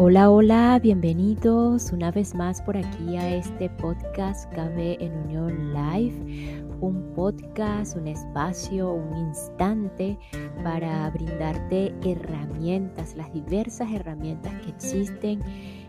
Hola, hola, bienvenidos una vez más por aquí a este podcast KB en Unión Live, un podcast, un espacio, un instante para brindarte herramientas, las diversas herramientas que existen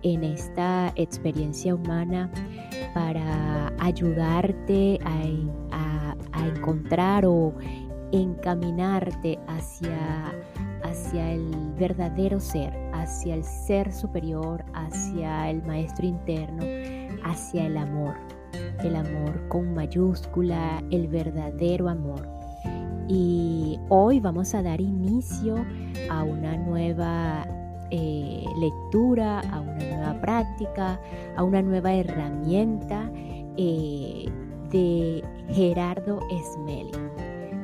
en esta experiencia humana para ayudarte a, a encontrar o encaminarte hacia, hacia el verdadero ser, hacia el ser superior, hacia el maestro interno, hacia el amor, el amor con mayúscula, el verdadero amor. Y hoy vamos a dar inicio a una nueva eh, lectura, a una nueva práctica, a una nueva herramienta eh, de Gerardo Smelling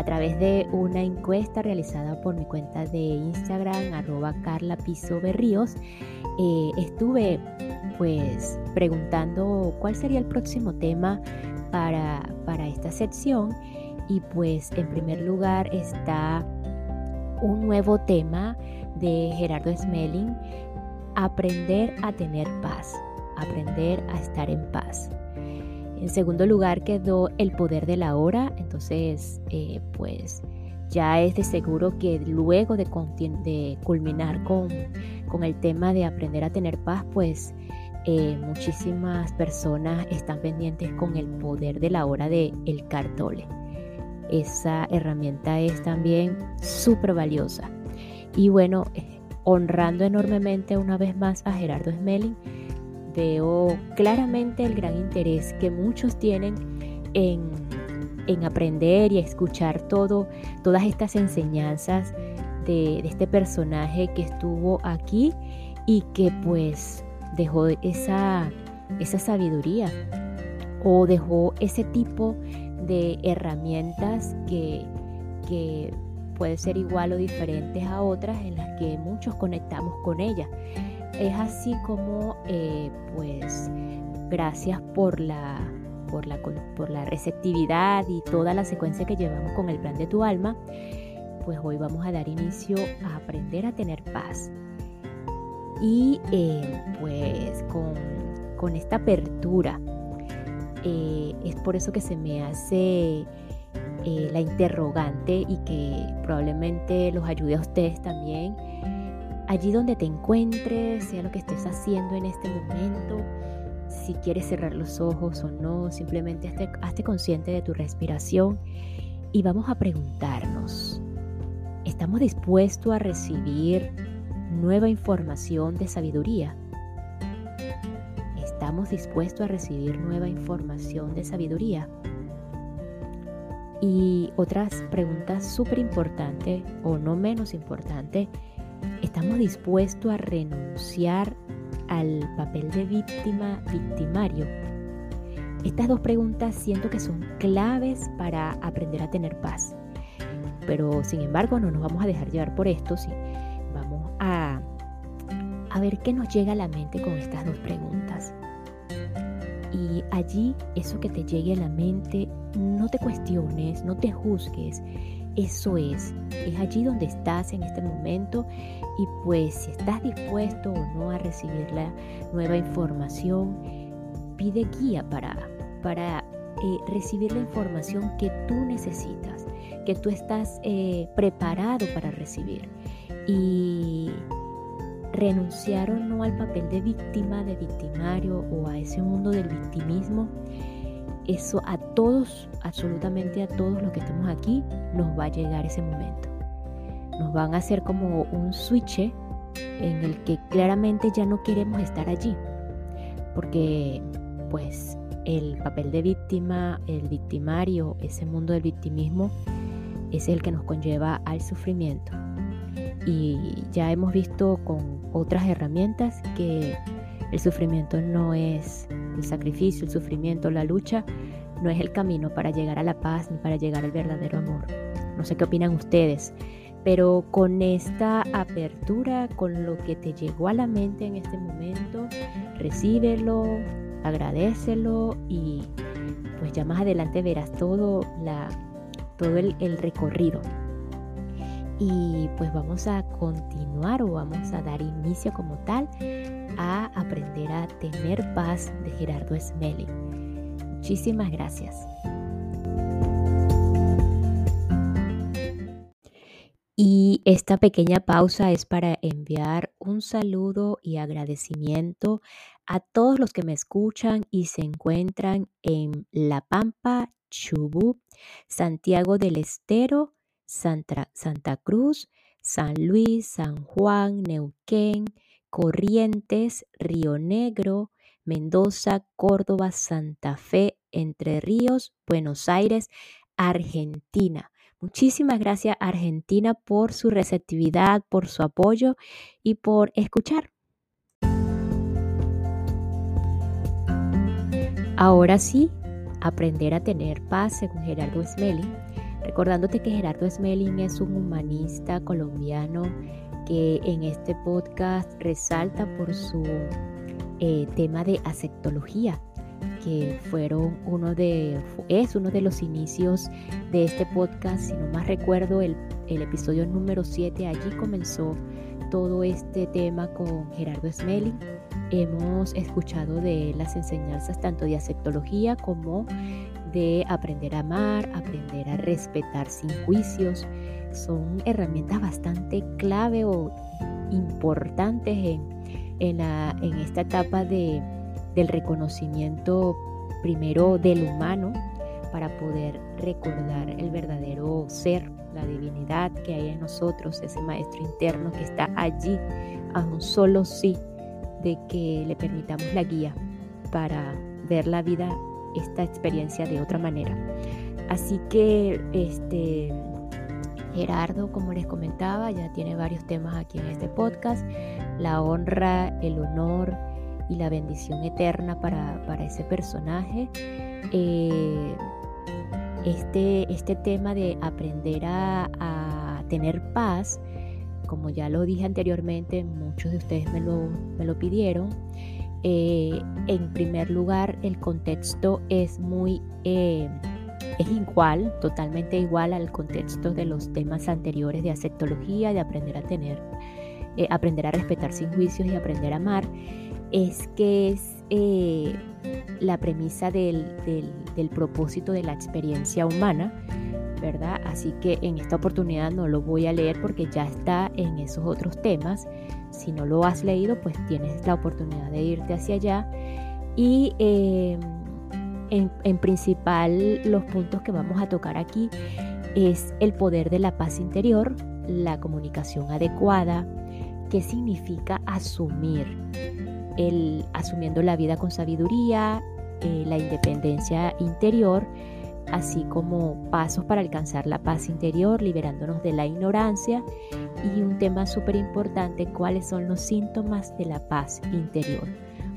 a través de una encuesta realizada por mi cuenta de Instagram, arroba Carla Piso Berríos, eh, estuve pues preguntando cuál sería el próximo tema para, para esta sección y pues en primer lugar está un nuevo tema de Gerardo Smelling, aprender a tener paz, aprender a estar en paz. En segundo lugar quedó El poder de la hora, entonces eh, pues ya es de seguro que luego de, culminar con, el tema de aprender a tener paz, pues eh, muchísimas personas están pendientes con el poder de la hora de El Cartole. Esa herramienta es también súper valiosa. Y bueno, eh, honrando enormemente una vez más a Gerardo Smelling, veo claramente el gran interés que muchos tienen en, aprender y escuchar todo, todas estas enseñanzas de, este personaje que estuvo aquí y que pues dejó esa, esa sabiduría o dejó ese tipo de herramientas que, que puede ser igual o diferentes a otras en las que muchos conectamos con ellas. Es así como, eh, pues, gracias por la, por, la, por la receptividad y toda la secuencia que llevamos con el plan de tu alma, pues hoy vamos a dar inicio a aprender a tener paz. Y eh, pues con, esta apertura, eh, es por eso que se me hace la interrogante y que probablemente los ayude a ustedes también allí donde te encuentres, sea lo que estés haciendo en este momento, si quieres cerrar los ojos o no, simplemente hazte, consciente de tu respiración y vamos a preguntarnos, ¿estamos dispuestos a recibir nueva información de sabiduría? ¿Estamos dispuestos a recibir nueva información de sabiduría? Y otras preguntas súper importantes o no menos importantes ¿Estamos dispuestos a renunciar al papel de víctima victimario? Estas dos preguntas siento que son claves para aprender a tener paz. Pero sin embargo no nos vamos a dejar llevar por esto, sí. Vamos a, a ver qué nos llega a la mente con estas dos preguntas. Y allí, eso que te llegue a la mente, no te cuestiones, no te juzgues, eso es, es allí donde estás en este momento y pues si estás dispuesto o no a recibir la nueva información, pide guía para, para eh, recibir la información que tú necesitas, que tú estás eh, preparado para recibir. Y renunciar o no al papel de víctima, de victimario o a ese mundo del victimismo eso a todos, absolutamente a todos los que estemos aquí, nos va a llegar ese momento. Nos van a hacer como un switch en el que claramente ya no queremos estar allí. Porque pues el papel de víctima, el victimario, ese mundo del victimismo es el que nos conlleva al sufrimiento. Y ya hemos visto con otras herramientas que el sufrimiento no es el sacrificio, el sufrimiento, la lucha, no es el camino para llegar a la paz ni para llegar al verdadero amor. No sé qué opinan ustedes, pero con esta apertura, con lo que te llegó a la mente en este momento, recíbelo, agradecelo y pues ya más adelante verás todo, la, todo el, el recorrido. y pues vamos a continuar o vamos a dar inicio como tal a aprender a tener paz de Gerardo Smelling. Muchísimas gracias. Y esta pequeña pausa es para enviar un saludo y agradecimiento a todos los que me escuchan y se encuentran en La Pampa, Chubú, Santiago del Estero, Santa, Santa Cruz, San Luis, San Juan, Neuquén, Corrientes, Río Negro, Mendoza, Córdoba, Santa Fe, Entre Ríos, Buenos Aires, Argentina. Muchísimas gracias Argentina por su receptividad, por su apoyo y por escuchar. Ahora sí, aprender a tener paz según Gerardo Smelling. Recordándote que Gerardo Smelling es un humanista colombiano que en este podcast resalta por su eh, tema de aceptología que fueron uno de, es uno de los inicios de este podcast, si no más recuerdo, el, el episodio número 7, allí comenzó todo este tema con Gerardo Smelling. Hemos escuchado de las enseñanzas tanto de aceptología como de aprender a amar, aprender a respetar sin juicios. Son herramientas bastante clave o importantes en, en, la, en esta etapa de, del reconocimiento primero del humano para poder recordar el verdadero ser, la divinidad que hay en nosotros, ese maestro interno que está allí a un solo sí de que le permitamos la guía para ver la vida, esta experiencia de otra manera. Así que este Gerardo, como les comentaba, ya tiene varios temas aquí en este podcast, la honra, el honor, y la bendición eterna para, ese personaje. Eh, este, este tema de aprender a, tener paz, como ya lo dije anteriormente, muchos de ustedes me lo, me lo pidieron. Eh, en primer lugar, el contexto es muy... Eh, es igual, totalmente igual al contexto de los temas anteriores de aceptología, de aprender a tener, aprender a respetar sin juicios y aprender a amar. Es que es eh, la premisa del, propósito de la experiencia humana, ¿verdad? Así que en esta oportunidad no lo voy a leer porque ya está en esos otros temas. Si no lo has leído, pues tienes la oportunidad de irte hacia allá. Y em, en, en principal los puntos que vamos a tocar aquí es el poder de la paz interior, la comunicación adecuada, qué significa asumir el asumiendo la vida con sabiduría, eh, la independencia interior, así como pasos para alcanzar la paz interior, liberándonos de la ignorancia y un tema súper importante, cuáles son los síntomas de la paz interior.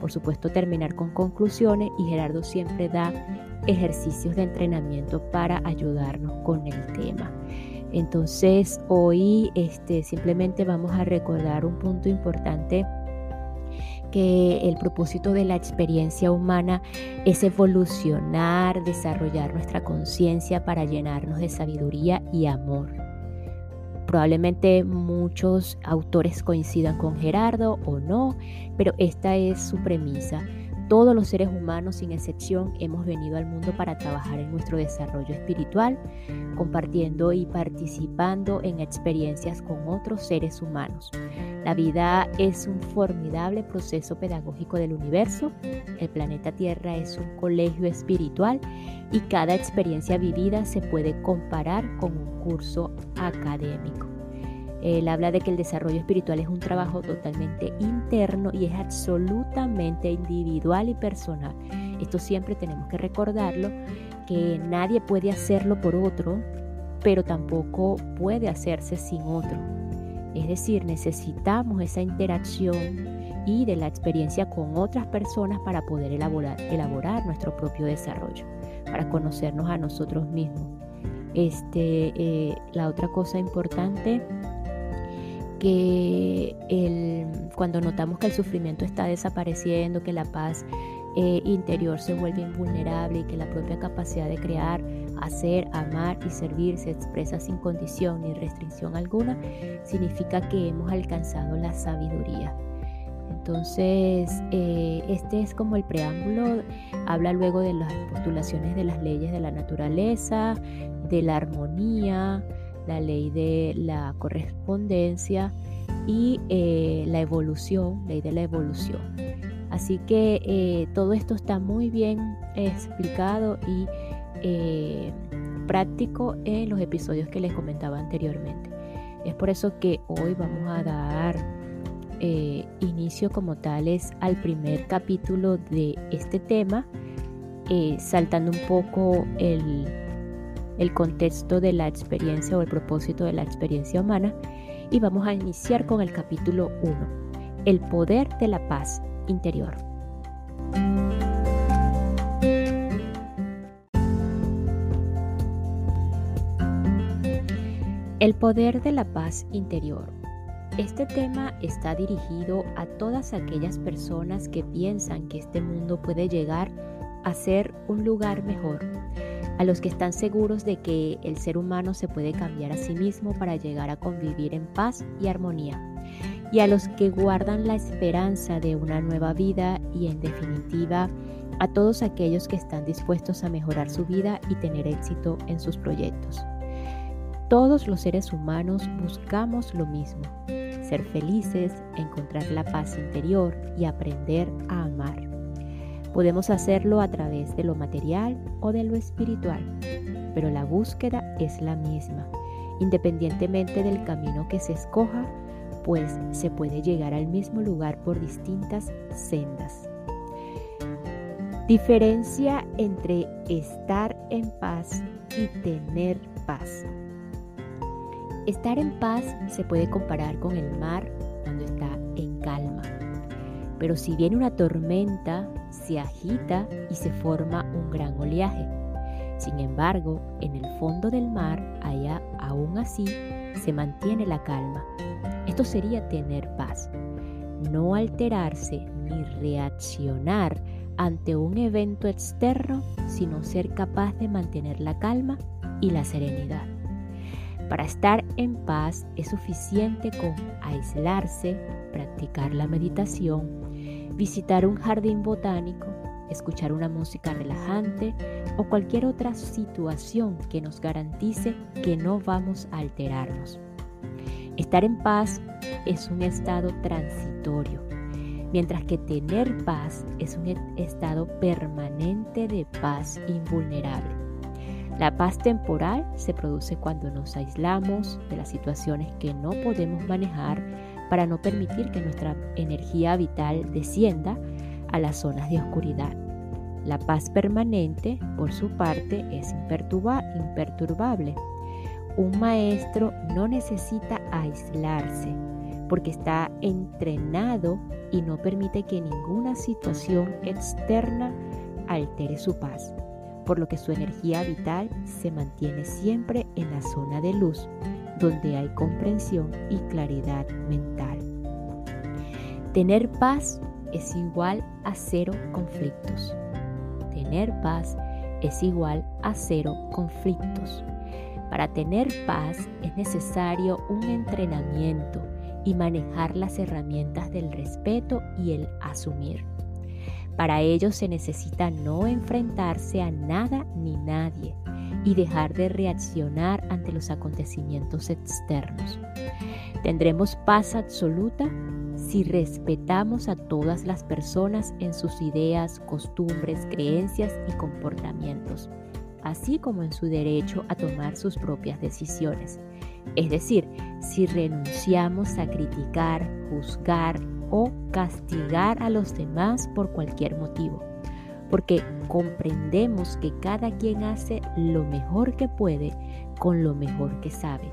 Por supuesto, terminar con conclusiones y Gerardo siempre da ejercicios de entrenamiento para ayudarnos con el tema. Entonces, hoy este, simplemente vamos a recordar un punto importante que el propósito de la experiencia humana es evolucionar, desarrollar nuestra conciencia para llenarnos de sabiduría y amor. Probablemente muchos autores coincidan con Gerardo o no, pero esta es su premisa. Todos los seres humanos, sin excepción, hemos venido al mundo para trabajar en nuestro desarrollo espiritual, compartiendo y participando en experiencias con otros seres humanos. La vida es un formidable proceso pedagógico del universo. El planeta Tierra es un colegio espiritual y cada experiencia vivida se puede comparar con un curso académico. Él habla de que el desarrollo espiritual es un trabajo totalmente interno y es absolutamente individual y personal. Esto siempre tenemos que recordarlo, que nadie puede hacerlo por otro, pero tampoco puede hacerse sin otro. Es decir, necesitamos esa interacción y de la experiencia con otras personas para poder elaborar, elaborar nuestro propio desarrollo, para conocernos a nosotros mismos. Este, eh, la otra cosa importante que el, cuando notamos que el sufrimiento está desapareciendo, que la paz eh, interior se vuelve invulnerable y que la propia capacidad de crear hacer, amar y servir se expresa sin condición ni restricción alguna, significa que hemos alcanzado la sabiduría. Entonces, eh, este es como el preámbulo, habla luego de las postulaciones de las leyes de la naturaleza, de la armonía, la ley de la correspondencia y eh, la evolución, ley de la evolución. Así que eh, todo esto está muy bien explicado y eh, práctico en los episodios que les comentaba anteriormente. Es por eso que hoy vamos a dar inicio como tales al primer capítulo de este tema, saltando un poco el, el contexto de la experiencia o el propósito de la experiencia humana y vamos a iniciar con el capítulo 1, el poder de la paz interior. El poder de la paz interior. Este tema está dirigido a todas aquellas personas que piensan que este mundo puede llegar a ser un lugar mejor a los que están seguros de que el ser humano se puede cambiar a sí mismo para llegar a convivir en paz y armonía, y a los que guardan la esperanza de una nueva vida y en definitiva a todos aquellos que están dispuestos a mejorar su vida y tener éxito en sus proyectos. Todos los seres humanos buscamos lo mismo, ser felices, encontrar la paz interior y aprender a amar. Podemos hacerlo a través de lo material o de lo espiritual, pero la búsqueda es la misma, independientemente del camino que se escoja, pues se puede llegar al mismo lugar por distintas sendas. Diferencia entre estar en paz y tener paz. Estar en paz se puede comparar con el mar cuando está en calma. Pero si viene una tormenta, se agita y se forma un gran oleaje. Sin embargo, en el fondo del mar, allá aún así, se mantiene la calma. Esto sería tener paz. No alterarse ni reaccionar ante un evento externo, sino ser capaz de mantener la calma y la serenidad. Para estar en paz es suficiente con aislarse, practicar la meditación, visitar un jardín botánico, escuchar una música relajante o cualquier otra situación que nos garantice que no vamos a alterarnos. Estar en paz es un estado transitorio, mientras que tener paz es un estado permanente de paz invulnerable. La paz temporal se produce cuando nos aislamos de las situaciones que no podemos manejar para no permitir que nuestra energía vital descienda a las zonas de oscuridad. La paz permanente, por su parte, es imperturbable. Un maestro no necesita aislarse porque está entrenado y no permite que ninguna situación externa altere su paz, por lo que su energía vital se mantiene siempre en la zona de luz, donde hay comprensión y claridad mental. Tener paz es igual a cero conflictos. Tener paz es igual a cero conflictos. Para tener paz es necesario un entrenamiento y manejar las herramientas del respeto y el asumir. Para ello se necesita no enfrentarse a nada ni nadie, y dejar de reaccionar ante los acontecimientos externos. Tendremos paz absoluta si respetamos a todas las personas en sus ideas, costumbres, creencias y comportamientos, así como en su derecho a tomar sus propias decisiones. Es decir, si renunciamos a criticar, juzgar o castigar a los demás por cualquier motivo porque comprendemos que cada quien hace lo mejor que puede con lo mejor que sabe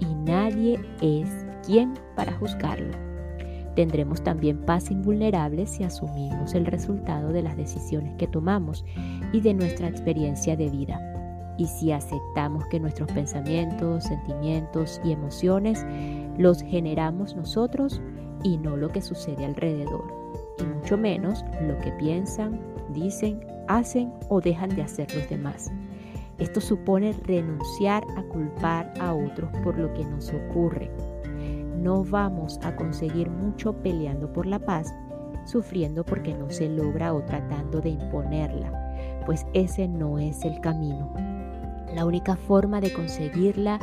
y nadie es quien para juzgarlo. Tendremos también paz invulnerable si asumimos el resultado de las decisiones que tomamos y de nuestra experiencia de vida. Y si aceptamos que nuestros pensamientos, sentimientos y emociones los generamos nosotros y no lo que sucede alrededor, y mucho menos lo que piensan, dicen, hacen o dejan de hacer los demás. Esto supone renunciar a culpar a otros por lo que nos ocurre. No vamos a conseguir mucho peleando por la paz, sufriendo porque no se logra o tratando de imponerla, pues ese no es el camino. La única forma de conseguirla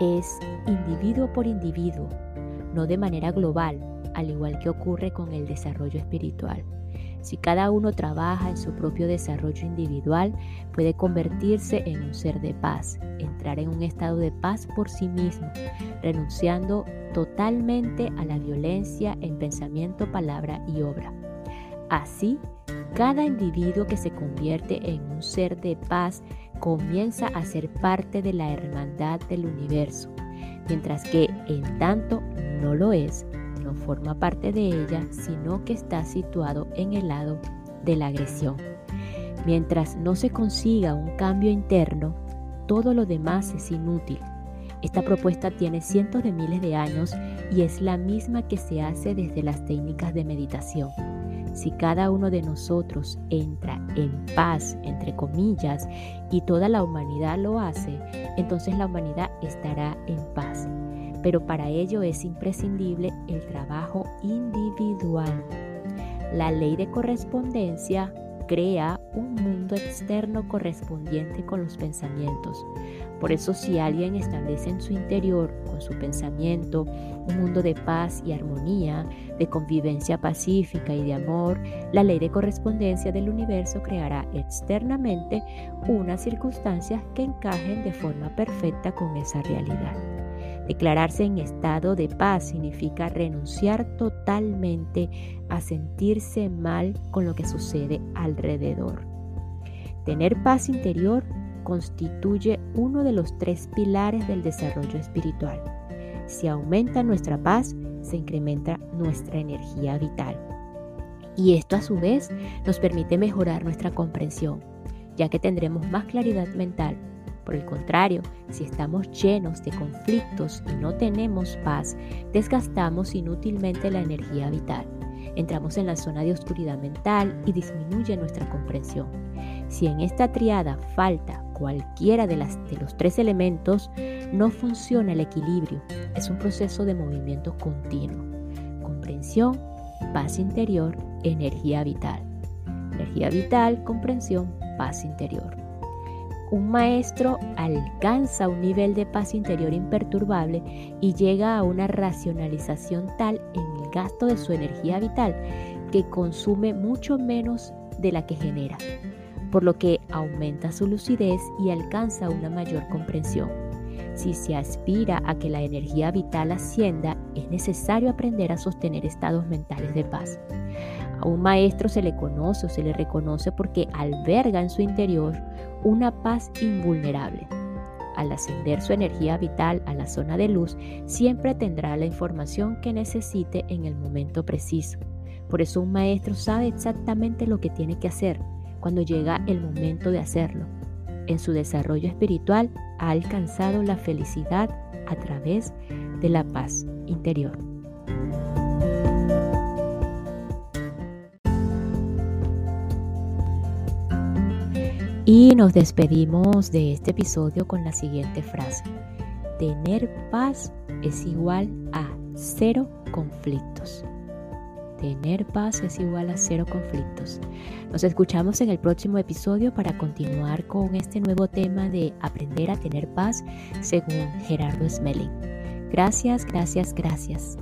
es individuo por individuo, no de manera global, al igual que ocurre con el desarrollo espiritual. Si cada uno trabaja en su propio desarrollo individual, puede convertirse en un ser de paz, entrar en un estado de paz por sí mismo, renunciando totalmente a la violencia en pensamiento, palabra y obra. Así, cada individuo que se convierte en un ser de paz comienza a ser parte de la hermandad del universo, mientras que en tanto no lo es, no forma parte de ella, sino que está situado en el lado de la agresión. Mientras no se consiga un cambio interno, todo lo demás es inútil. Esta propuesta tiene cientos de miles de años y es la misma que se hace desde las técnicas de meditación. Si cada uno de nosotros entra en paz, entre comillas, y toda la humanidad lo hace, entonces la humanidad estará en paz pero para ello es imprescindible el trabajo individual. La ley de correspondencia crea un mundo externo correspondiente con los pensamientos. Por eso si alguien establece en su interior, con su pensamiento, un mundo de paz y armonía, de convivencia pacífica y de amor, la ley de correspondencia del universo creará externamente unas circunstancias que encajen de forma perfecta con esa realidad. Declararse en estado de paz significa renunciar totalmente a sentirse mal con lo que sucede alrededor. Tener paz interior constituye uno de los tres pilares del desarrollo espiritual. Si aumenta nuestra paz, se incrementa nuestra energía vital. Y esto a su vez nos permite mejorar nuestra comprensión, ya que tendremos más claridad mental por el contrario, si estamos llenos de conflictos y no tenemos paz, desgastamos inútilmente la energía vital. Entramos en la zona de oscuridad mental y disminuye nuestra comprensión. Si en esta triada falta cualquiera de, los tres elementos, no funciona el equilibrio. Es un proceso de movimiento continuo. Comprensión, paz interior, energía vital. Energía vital, comprensión, paz interior. Un maestro alcanza un nivel de paz interior imperturbable y llega a una racionalización tal en el gasto de su energía vital que consume mucho menos de la que genera, por lo que aumenta su lucidez y alcanza una mayor comprensión. Si se aspira a que la energía vital ascienda, es necesario aprender a sostener estados mentales de paz. A un maestro se le conoce o se le reconoce porque alberga en su interior una paz invulnerable. Al ascender su energía vital a la zona de luz, siempre tendrá la información que necesite en el momento preciso. Por eso un maestro sabe exactamente lo que tiene que hacer cuando llega el momento de hacerlo. En su desarrollo espiritual ha alcanzado la felicidad a través de la paz interior. Y nos despedimos de este episodio con la siguiente frase. Tener paz es igual a cero conflictos. Tener paz es igual a cero conflictos. Nos escuchamos en el próximo episodio para continuar con este nuevo tema de aprender a tener paz según Gerardo Smelling. Gracias, gracias, gracias.